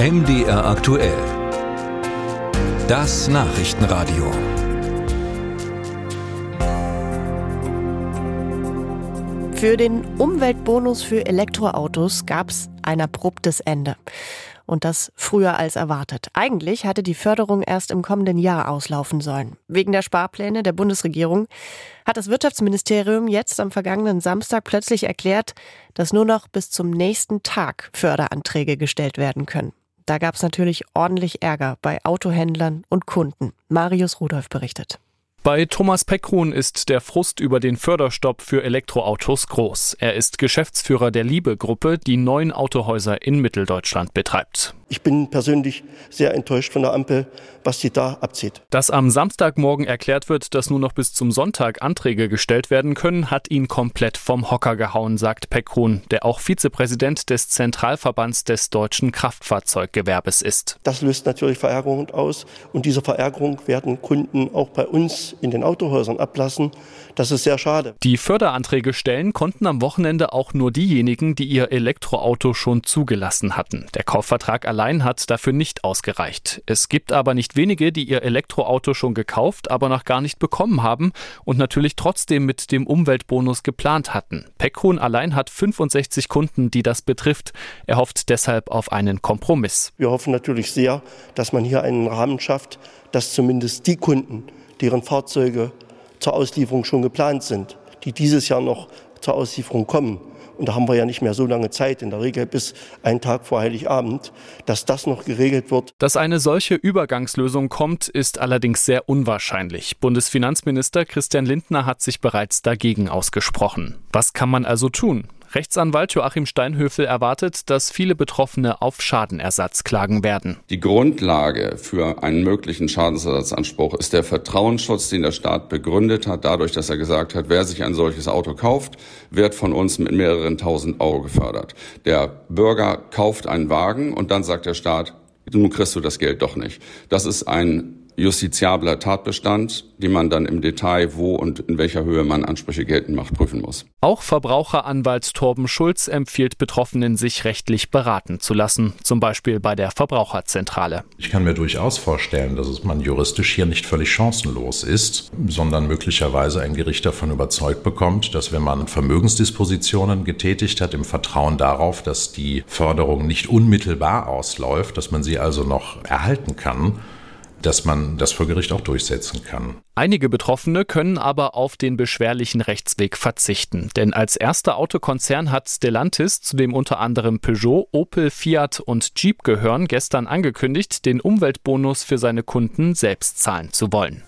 MDR aktuell. Das Nachrichtenradio. Für den Umweltbonus für Elektroautos gab es ein abruptes Ende. Und das früher als erwartet. Eigentlich hatte die Förderung erst im kommenden Jahr auslaufen sollen. Wegen der Sparpläne der Bundesregierung hat das Wirtschaftsministerium jetzt am vergangenen Samstag plötzlich erklärt, dass nur noch bis zum nächsten Tag Förderanträge gestellt werden können. Da gab es natürlich ordentlich Ärger bei Autohändlern und Kunden. Marius Rudolph berichtet. Bei Thomas Peckruhn ist der Frust über den Förderstopp für Elektroautos groß. Er ist Geschäftsführer der Liebe-Gruppe, die neun Autohäuser in Mitteldeutschland betreibt. Ich bin persönlich sehr enttäuscht von der Ampel, was sie da abzieht. Dass am Samstagmorgen erklärt wird, dass nur noch bis zum Sonntag Anträge gestellt werden können, hat ihn komplett vom Hocker gehauen, sagt Peckruhn, der auch Vizepräsident des Zentralverbands des deutschen Kraftfahrzeuggewerbes ist. Das löst natürlich Verärgerung aus und diese Verärgerung werden Kunden auch bei uns in den Autohäusern ablassen. Das ist sehr schade. Die Förderanträge stellen konnten am Wochenende auch nur diejenigen, die ihr Elektroauto schon zugelassen hatten. Der Kaufvertrag allein hat dafür nicht ausgereicht. Es gibt aber nicht wenige, die ihr Elektroauto schon gekauft, aber noch gar nicht bekommen haben und natürlich trotzdem mit dem Umweltbonus geplant hatten. Pekron allein hat 65 Kunden, die das betrifft. Er hofft deshalb auf einen Kompromiss. Wir hoffen natürlich sehr, dass man hier einen Rahmen schafft, dass zumindest die Kunden, deren Fahrzeuge zur Auslieferung schon geplant sind, die dieses Jahr noch zur Auslieferung kommen. Und da haben wir ja nicht mehr so lange Zeit, in der Regel bis einen Tag vor Heiligabend, dass das noch geregelt wird. Dass eine solche Übergangslösung kommt, ist allerdings sehr unwahrscheinlich. Bundesfinanzminister Christian Lindner hat sich bereits dagegen ausgesprochen. Was kann man also tun? Rechtsanwalt Joachim Steinhöfel erwartet, dass viele Betroffene auf Schadenersatz klagen werden. Die Grundlage für einen möglichen Schadensersatzanspruch ist der Vertrauensschutz, den der Staat begründet hat, dadurch, dass er gesagt hat, wer sich ein solches Auto kauft, wird von uns mit mehreren tausend Euro gefördert. Der Bürger kauft einen Wagen und dann sagt der Staat, nun kriegst du das Geld doch nicht. Das ist ein justiziabler Tatbestand, die man dann im Detail, wo und in welcher Höhe man Ansprüche geltend macht, prüfen muss. Auch Verbraucheranwalt Torben Schulz empfiehlt Betroffenen, sich rechtlich beraten zu lassen, zum Beispiel bei der Verbraucherzentrale. Ich kann mir durchaus vorstellen, dass man juristisch hier nicht völlig chancenlos ist, sondern möglicherweise ein Gericht davon überzeugt bekommt, dass wenn man Vermögensdispositionen getätigt hat, im Vertrauen darauf, dass die Förderung nicht unmittelbar ausläuft, dass man sie also noch erhalten kann, dass man das vor Gericht auch durchsetzen kann. Einige Betroffene können aber auf den beschwerlichen Rechtsweg verzichten. Denn als erster Autokonzern hat Stellantis, zu dem unter anderem Peugeot, Opel, Fiat und Jeep gehören, gestern angekündigt, den Umweltbonus für seine Kunden selbst zahlen zu wollen.